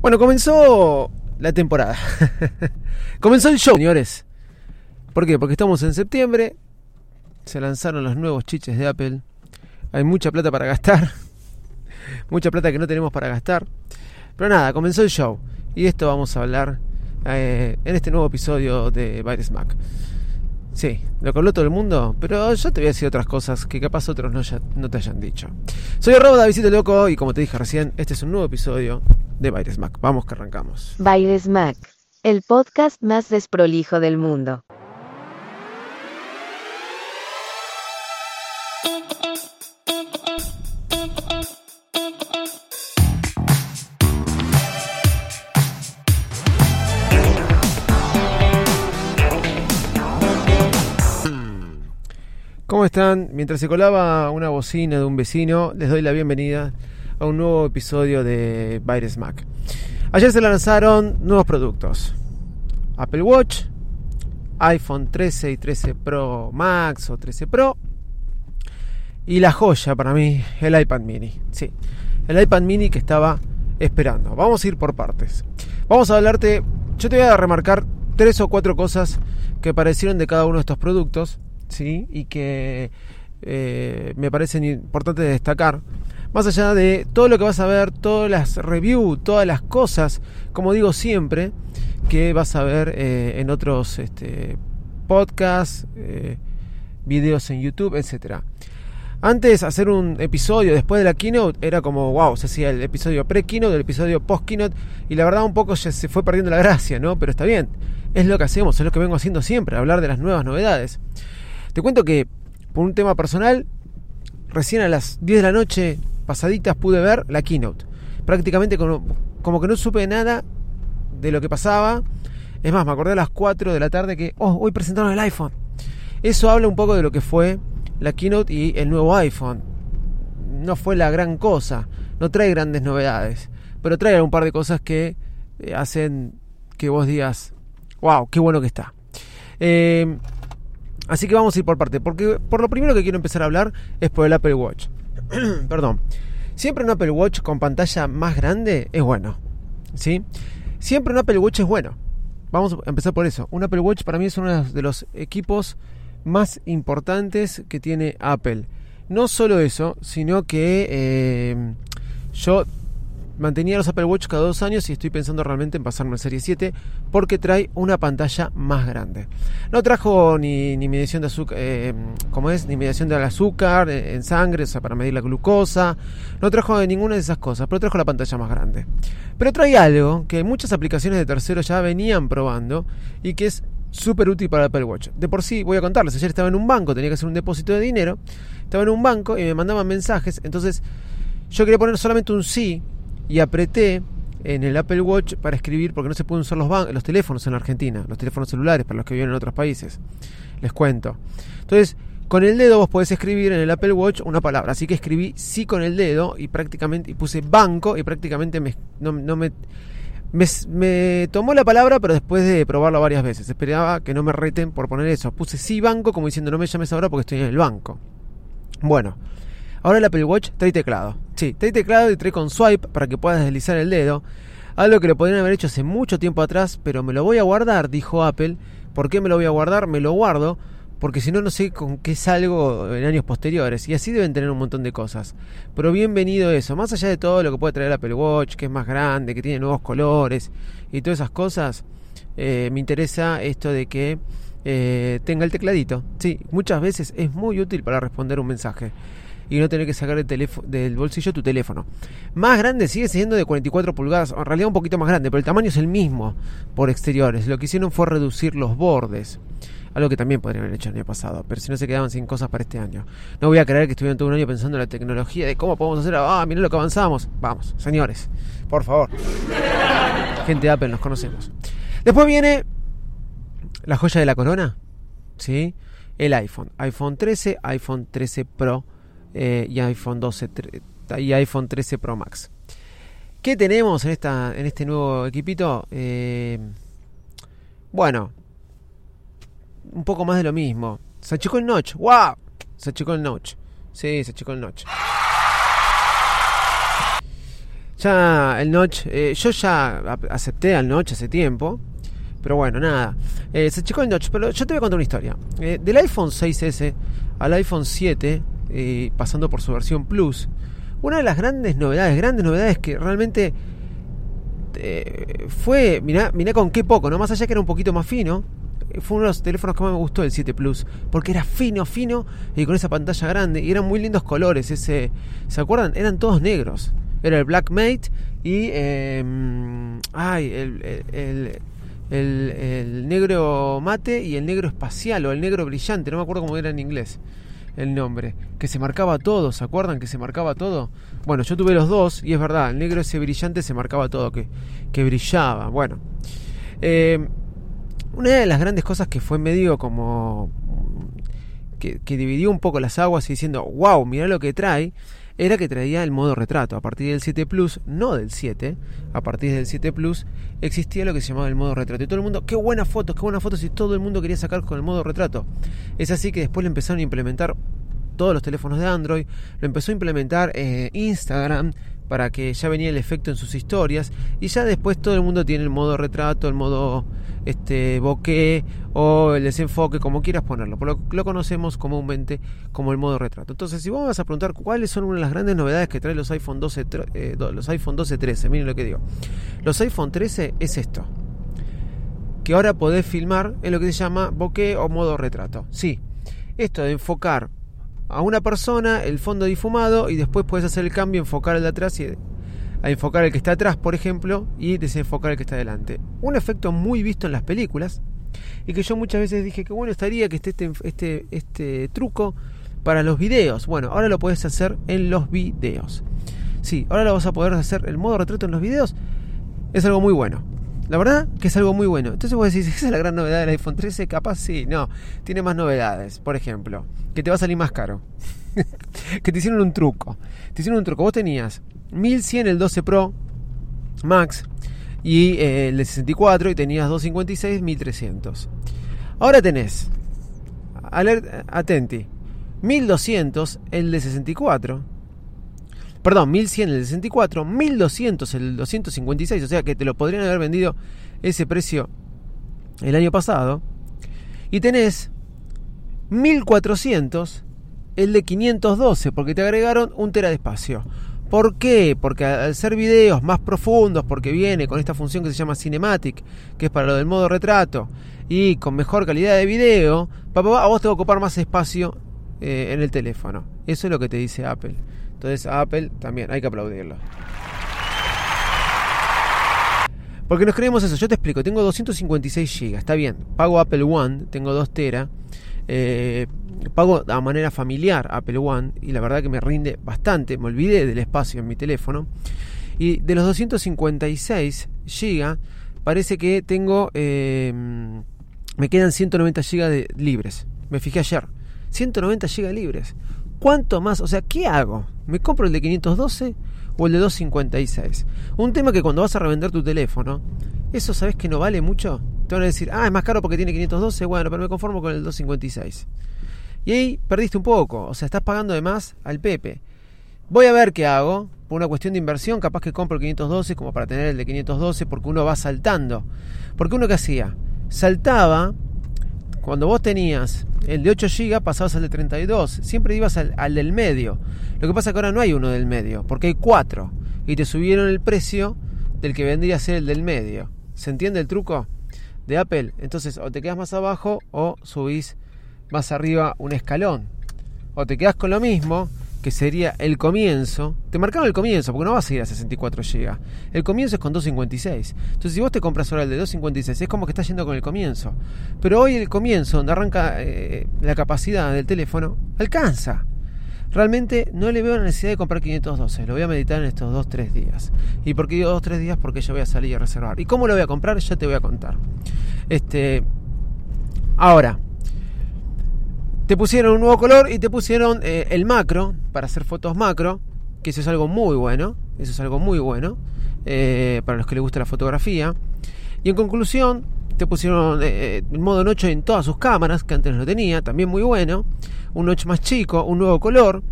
Bueno, comenzó la temporada. comenzó el show, señores. ¿Por qué? Porque estamos en septiembre. Se lanzaron los nuevos chiches de Apple. Hay mucha plata para gastar. mucha plata que no tenemos para gastar. Pero nada, comenzó el show. Y esto vamos a hablar eh, en este nuevo episodio de Virus Mac. Sí, lo que habló todo el mundo, pero yo te voy a decir otras cosas que capaz otros no, no te hayan dicho. Soy Robo Davidito Loco y como te dije recién, este es un nuevo episodio de Baires Mac. Vamos que arrancamos. Baires Mac, el podcast más desprolijo del mundo. ¿Cómo están? Mientras se colaba una bocina de un vecino, les doy la bienvenida a un nuevo episodio de Virus Mac. Ayer se lanzaron nuevos productos. Apple Watch, iPhone 13 y 13 Pro Max o 13 Pro. Y la joya para mí, el iPad mini. Sí, el iPad mini que estaba esperando. Vamos a ir por partes. Vamos a hablarte, yo te voy a remarcar tres o cuatro cosas que parecieron de cada uno de estos productos ¿sí? y que eh, me parecen importantes de destacar. Más allá de todo lo que vas a ver, todas las reviews, todas las cosas, como digo siempre, que vas a ver eh, en otros este, podcasts, eh, videos en YouTube, etcétera. Antes hacer un episodio después de la keynote era como wow, se hacía el episodio pre-keynote, el episodio post-keynote y la verdad un poco ya se fue perdiendo la gracia, ¿no? Pero está bien, es lo que hacemos, es lo que vengo haciendo siempre, hablar de las nuevas novedades. Te cuento que por un tema personal, recién a las 10 de la noche pasaditas pude ver la keynote. Prácticamente como, que no supe nada de lo que pasaba. Es más, me acordé a las 4 de la tarde que, oh, hoy presentaron el iPhone. Eso habla un poco de lo que fue la keynote y el nuevo iPhone. No fue la gran cosa, no trae grandes novedades, pero trae un par de cosas que eh, hacen que vos digas, wow, qué bueno que está. Eh, Así que vamos a ir por parte, porque por lo primero que quiero empezar a hablar es por el Apple Watch. Perdón. Siempre un Apple Watch con pantalla más grande es bueno. ¿Sí? Siempre un Apple Watch es bueno. Vamos a empezar por eso. Un Apple Watch para mí es uno de los equipos más importantes que tiene Apple. No solo eso, sino que eh, yo mantenía los Apple Watch cada dos años y estoy pensando realmente en pasarme a Serie 7 porque trae una pantalla más grande. No trajo ni, ni medición de azúcar, eh, como es, ni medición del azúcar en sangre, o sea, para medir la glucosa. No trajo ninguna de esas cosas, pero trajo la pantalla más grande. Pero trae algo que muchas aplicaciones de terceros ya venían probando y que es súper útil para el Apple Watch. De por sí, voy a contarles, ayer estaba en un banco, tenía que hacer un depósito de dinero, estaba en un banco y me mandaban mensajes, entonces yo quería poner solamente un sí y apreté en el Apple Watch para escribir, porque no se pueden usar los, los teléfonos en Argentina, los teléfonos celulares para los que viven en otros países. Les cuento. Entonces, con el dedo vos podés escribir en el Apple Watch una palabra. Así que escribí sí con el dedo y prácticamente y puse banco y prácticamente me, no, me, me, tomó la palabra, pero después de probarlo varias veces. Esperaba que no me reten por poner eso. Puse sí banco como diciendo no me llames ahora porque estoy en el banco. Bueno, Ahora el Apple Watch trae teclado. Sí, trae teclado y trae con swipe para que puedas deslizar el dedo. Algo que lo podrían haber hecho hace mucho tiempo atrás, pero me lo voy a guardar, dijo Apple. ¿Por qué me lo voy a guardar? Me lo guardo porque si no, no sé con qué salgo en años posteriores. Y así deben tener un montón de cosas. Pero bienvenido eso. Más allá de todo lo que puede traer Apple Watch, que es más grande, que tiene nuevos colores y todas esas cosas, eh, me interesa esto de que eh, tenga el tecladito. Sí, muchas veces es muy útil para responder un mensaje. Y no tener que sacar el teléfono, del bolsillo tu teléfono. Más grande sigue siendo de 44 pulgadas, en realidad un poquito más grande, pero el tamaño es el mismo por exteriores. Lo que hicieron fue reducir los bordes. Algo que también podrían haber hecho el año pasado, pero si no se quedaban sin cosas para este año. No voy a creer que estuvieron todo un año pensando en la tecnología, de cómo podemos hacer, ah, miren lo que avanzamos. Vamos, señores, por favor. Gente de Apple, nos conocemos. Después viene la joya de la corona, ¿sí? El iPhone. iPhone 13, iPhone 13 Pro eh, y iPhone 12 y iPhone 13 Pro Max. ¿Qué tenemos en, esta, en este nuevo equipito? Eh, bueno, un poco más de lo mismo. Se achicó el notch. ¡Wow! Se achicó el notch. Sí, se achicó el notch. Ya el notch, eh, yo ya acepté al notch hace tiempo. Pero bueno, nada. Eh, se achicó el notch. Pero yo te voy a contar una historia. Del iPhone 6S al iPhone 7, pasando por su versión Plus, una de las grandes novedades, grandes novedades que realmente fue, mirá, mirá con qué poco, ¿no? Más allá que era un poquito más fino, fue uno de los teléfonos que más me gustó el 7 Plus, porque era fino, fino y con esa pantalla grande y eran muy lindos colores. Ese, ¿Se acuerdan? Eran todos negros. Era el Black Mate y em, ay, el, el, el, negro mate y el negro espacial o el negro brillante, no me acuerdo cómo era en inglés el nombre, que se marcaba todo, ¿se acuerdan que se marcaba todo? Bueno, yo tuve los dos y es verdad, el negro ese brillante se marcaba todo, que, que brillaba. Bueno, eh, una de las grandes cosas que fue medio como que, dividió un poco las aguas y diciendo, wow, mira lo que trae, era que traía el modo retrato. A partir del 7 Plus, no del 7, a partir del 7 Plus existía lo que se llamaba el modo retrato. Y todo el mundo, qué buenas fotos, qué buenas fotos, y todo el mundo quería sacar con el modo retrato. Es así que después lo empezaron a implementar todos los teléfonos de Android, lo empezó a implementar eh, Instagram, para que ya venía el efecto en sus historias y ya después todo el mundo tiene el modo retrato, el modo este bokeh o el desenfoque, como quieras ponerlo, lo, lo conocemos comúnmente como el modo retrato. Entonces, si vos vas a preguntar cuáles son una de las grandes novedades que trae los iPhone 12 eh, los iPhone 12 13, miren lo que digo. Los iPhone 13 es esto. Que ahora podés filmar en lo que se llama bokeh o modo retrato. Sí, esto de enfocar a una persona el fondo difumado y después puedes hacer el cambio, enfocar el de atrás y a enfocar el que está atrás, por ejemplo, y desenfocar el que está adelante. Un efecto muy visto en las películas y que yo muchas veces dije que bueno estaría que esté este, este, este truco para los videos. Bueno, ahora lo puedes hacer en los videos. Sí, ahora lo vas a poder hacer el modo retrato en los videos. Es algo muy bueno. La verdad que es algo muy bueno. Entonces vos decís, ¿esa es la gran novedad del iPhone 13? Capaz sí, no. Tiene más novedades. Por ejemplo, que te va a salir más caro. que te hicieron un truco. Te hicieron un truco. Vos tenías 1100 el 12 Pro Max y eh, el de 64 y tenías 256 1300. Ahora tenés, alert, atenti, 1200 el de 64 Perdón, 1100 el 64, 1200 el 256, o sea que te lo podrían haber vendido ese precio el año pasado. Y tenés 1400 el de 512, porque te agregaron un tera de espacio. ¿Por qué? Porque al ser videos más profundos, porque viene con esta función que se llama Cinematic, que es para lo del modo retrato, y con mejor calidad de video, a vos te va a ocupar más espacio eh, en el teléfono. Eso es lo que te dice Apple. Entonces a Apple también hay que aplaudirlo. Porque nos creemos eso, yo te explico, tengo 256 GB, está bien, pago Apple One, tengo 2 tera, eh, pago a manera familiar Apple One y la verdad que me rinde bastante, me olvidé del espacio en mi teléfono. Y de los 256 GB, parece que tengo, eh, me quedan 190 GB de, libres, me fijé ayer, 190 GB libres. ¿Cuánto más? O sea, ¿qué hago? ¿Me compro el de 512 o el de 256? Un tema que cuando vas a revender tu teléfono, eso sabes que no vale mucho. Te van a decir, ah, es más caro porque tiene 512, bueno, pero me conformo con el 256. Y ahí perdiste un poco, o sea, estás pagando de más al Pepe. Voy a ver qué hago, por una cuestión de inversión, capaz que compro el 512 como para tener el de 512, porque uno va saltando. Porque uno que hacía, saltaba cuando vos tenías el de 8 GB, pasabas al de 32. Siempre ibas al, del medio. Lo que pasa es que ahora no hay uno del medio, porque hay cuatro. Y te subieron el precio del que vendría a ser el del medio. ¿Se entiende el truco de Apple? Entonces, o te quedas más abajo o subís más arriba un escalón. O te quedas con lo mismo que sería el comienzo, te marcaron el comienzo, porque no vas a ir a 64 GB. El comienzo es con 256. Entonces, si vos te compras ahora el de 256, es como que estás yendo con el comienzo. Pero hoy el comienzo, donde arranca eh, la capacidad del teléfono, alcanza. Realmente no le veo la necesidad de comprar 512, lo voy a meditar en estos 2-3 días. ¿Y por qué digo 2-3 días? Porque yo voy a salir a reservar. ¿Y cómo lo voy a comprar? Ya te voy a contar. Este, ahora, te pusieron un nuevo color y te pusieron eh, el macro para hacer fotos macro, que eso es algo muy bueno, eso es algo muy bueno eh, para los que les gusta la fotografía. Y en conclusión, te pusieron eh, el modo noche en todas sus cámaras, que antes no lo tenía, también muy bueno. Un noche más chico, un nuevo color,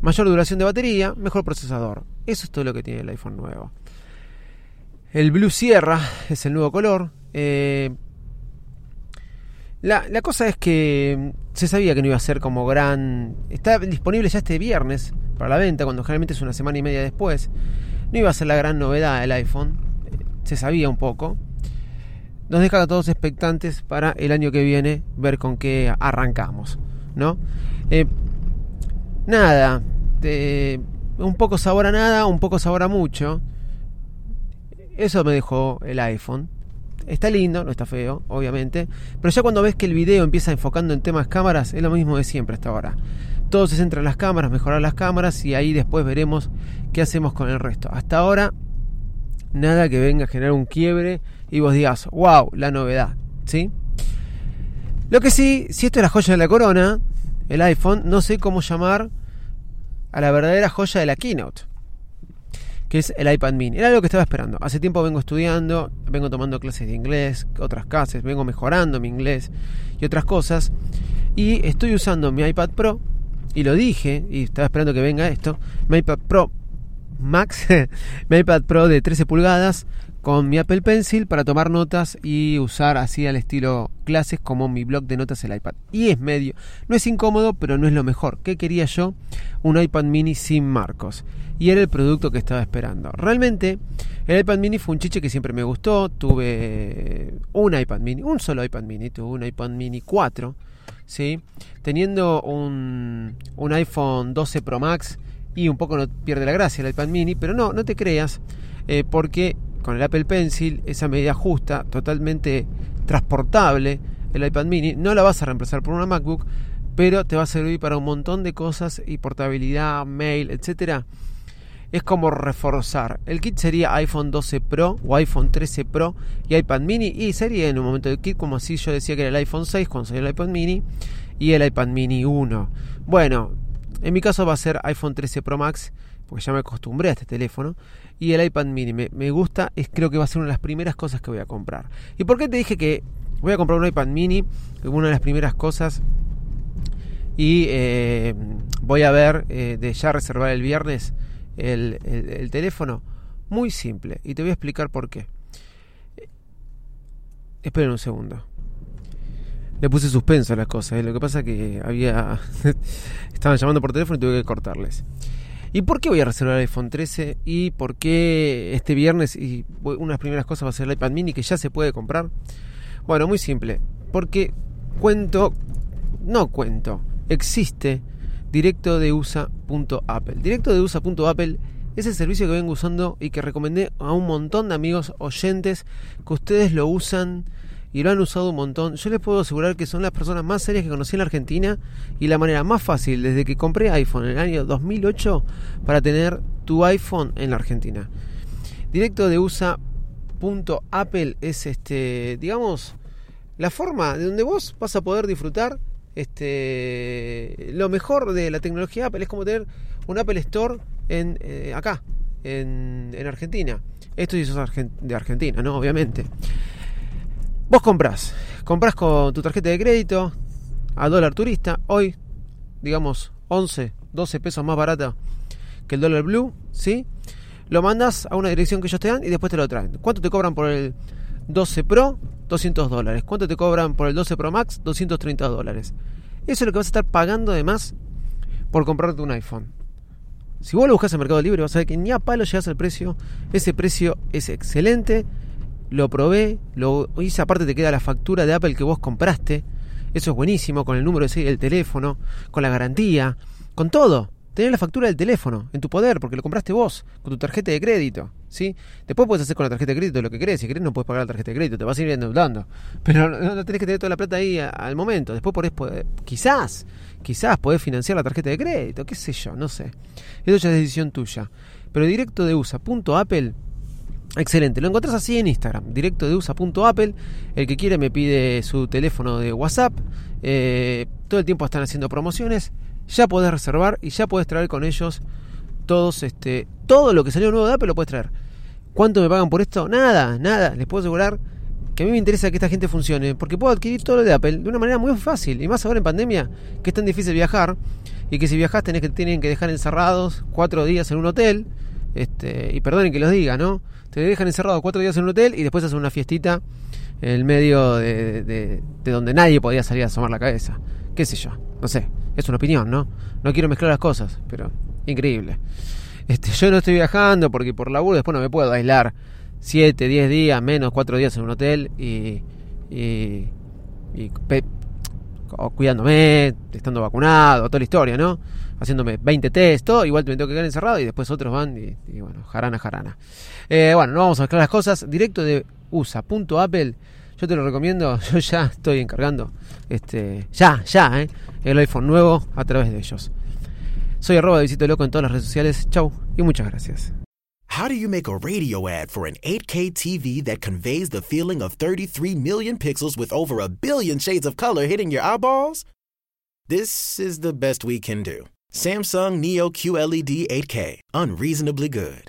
mayor duración de batería, mejor procesador. Eso es todo lo que tiene el iPhone nuevo. El Blue Sierra es el nuevo color. La, cosa es que mm, se sabía que no iba a ser como gran... Está disponible ya este viernes para la venta, cuando generalmente es una semana y media después. No iba a ser la gran novedad el iPhone. Eh, se sabía un poco. Nos deja a todos expectantes para el año que viene ver con qué arrancamos. ¿No? Eh, nada. un poco sabor a nada, un poco sabor a mucho. Eso me dejó el iPhone. Está lindo, no está feo, obviamente. Pero ya cuando ves que el video empieza enfocando en temas cámaras, es lo mismo de siempre hasta ahora. Todo se centra en las cámaras, mejorar las cámaras y ahí después veremos qué hacemos con el resto. Hasta ahora, nada que venga a generar un quiebre y vos digas, wow, la novedad. ¿Sí? Lo que sí, si esto es la joya de la corona, el iPhone, no sé cómo llamar a la verdadera joya de la keynote es el iPad mini. Era algo que estaba esperando. Hace tiempo vengo estudiando, vengo tomando clases de inglés, otras clases, vengo mejorando mi inglés y otras cosas. Y estoy usando mi iPad Pro, y lo dije, y estaba esperando que venga esto, mi iPad Pro Max, mi iPad Pro de 13 pulgadas, con mi Apple Pencil para tomar notas y usar así al estilo clases como mi blog de notas el iPad. Y es medio, no es incómodo, pero no es lo mejor. ¿Qué quería yo? Un iPad mini sin marcos. Y era el producto que estaba esperando. Realmente, el iPad mini fue un chiche que siempre me gustó. Tuve un iPad mini, un solo iPad mini, tuve un iPad mini 4. ¿sí? Teniendo un, un iPhone 12 Pro Max y un poco no pierde la gracia el iPad mini, pero no, no te creas, eh, porque con el Apple Pencil, esa medida justa, totalmente transportable, el iPad mini, no la vas a reemplazar por una MacBook, pero te va a servir para un montón de cosas y portabilidad, mail, etcétera. Es como reforzar. El kit sería iPhone 12 Pro o iPhone 13 Pro y iPad mini. Y sería en un momento del kit como si yo decía que era el iPhone 6 cuando salió el iPad mini y el iPad mini 1. Bueno, en mi caso va a ser iPhone 13 Pro Max porque ya me acostumbré a este teléfono. Y el iPad mini me, gusta, es, creo que va a ser una de las primeras cosas que voy a comprar. ¿Y por qué te dije que voy a comprar un iPad mini? Una de las primeras cosas. Y eh, voy a ver eh, de ya reservar el viernes el, el, teléfono. Muy simple. Y te voy a explicar por qué. Esperen un segundo. Le puse suspenso a las cosas. ¿eh? Lo que pasa que había. Estaban llamando por teléfono y tuve que cortarles. ¿Y por qué voy a reservar el iPhone 13? ¿Y por qué este viernes, y una de las primeras cosas va a ser el iPad mini que ya se puede comprar? Bueno, muy simple. Porque cuento, no cuento, existe directo de USA.apple. Directo de USA.apple es el servicio que vengo usando y que recomendé a un montón de amigos oyentes que ustedes lo usan y lo han usado un montón. Yo les puedo asegurar que son las personas más serias que conocí en la Argentina y la manera más fácil desde que compré iPhone en el año 2008 para tener tu iPhone en la Argentina. Directo de USA.apple es este, digamos, la forma de donde vos vas a poder disfrutar este lo mejor de la tecnología Apple es como tener un Apple Store en eh, acá en, en Argentina. Esto es de Argentina, ¿no? Obviamente. Vos comprás, comprás con tu tarjeta de crédito a dólar turista, hoy, digamos, 11, 12 pesos más barata que el dólar blue, ¿sí? Lo mandas a una dirección que ellos te dan y después te lo traen. ¿Cuánto te cobran por el 12 Pro? 200 dólares. ¿Cuánto te cobran por el 12 Pro Max? 230 dólares. Eso es lo que vas a estar pagando además por comprarte un iPhone. Si vos lo buscas en Mercado Libre vas a ver que ni a palo llegas al precio. Ese precio es excelente lo probé, lo hice, aparte te queda la factura de Apple que vos compraste. Eso es buenísimo, con el número de serie del teléfono, con la garantía, con todo. tener la factura del teléfono en tu poder, porque lo compraste vos, con tu tarjeta de crédito. ¿sí? Después puedes hacer con la tarjeta de crédito lo que querés. Si querés, no puedes pagar la tarjeta de crédito, te vas a ir endeudando. Pero no, tenés que tener toda la plata ahí al momento. Después podés, poder, quizás, quizás podés financiar la tarjeta de crédito, qué sé yo, no sé. Eso ya es decisión tuya. Pero directo de USA.apple Excelente, lo encontrás así en Instagram, directo de usa.apple. El que quiere me pide su teléfono de WhatsApp. Eh, todo el tiempo están haciendo promociones. Ya podés reservar y ya podés traer con ellos todos este todo lo que salió nuevo de Apple lo puedes traer. ¿Cuánto me pagan por esto? Nada, nada. Les puedo asegurar que a mí me interesa que esta gente funcione porque puedo adquirir todo lo de Apple de una manera muy fácil y más ahora en pandemia que es tan difícil viajar y que si viajas tenés que tienen que dejar encerrados cuatro días en un hotel este y perdonen que los diga, ¿no? Te dejan encerrado cuatro días en un hotel y después hacen una fiestita en el medio de, de, donde nadie podía salir a asomar la cabeza. ¿Qué sé yo? No sé, es una opinión, ¿no? No quiero mezclar las cosas, pero increíble. Este, yo no estoy viajando porque por laburo después no me puedo aislar 7, 10 días, menos 4 días en un hotel y, y, y cuidándome, estando vacunado, toda la historia, ¿no? Haciéndome 20 test, todo, igual me tengo que quedar encerrado y después otros van y, bueno, jarana, jarana. Eh, bueno, no vamos a mezclar las cosas. Directo de usa.apple, yo te lo recomiendo, yo ya estoy encargando, este, ya, ya, eh, el iPhone nuevo a través de ellos. Soy arroba de Visito Loco en todas las redes sociales. Chau y muchas gracias. How do you make a radio ad for an 8K TV that conveys the feeling of 33 million pixels with over a billion shades of color hitting your eyeballs? This is the best we can do. Samsung Neo QLED 8K, unreasonably good.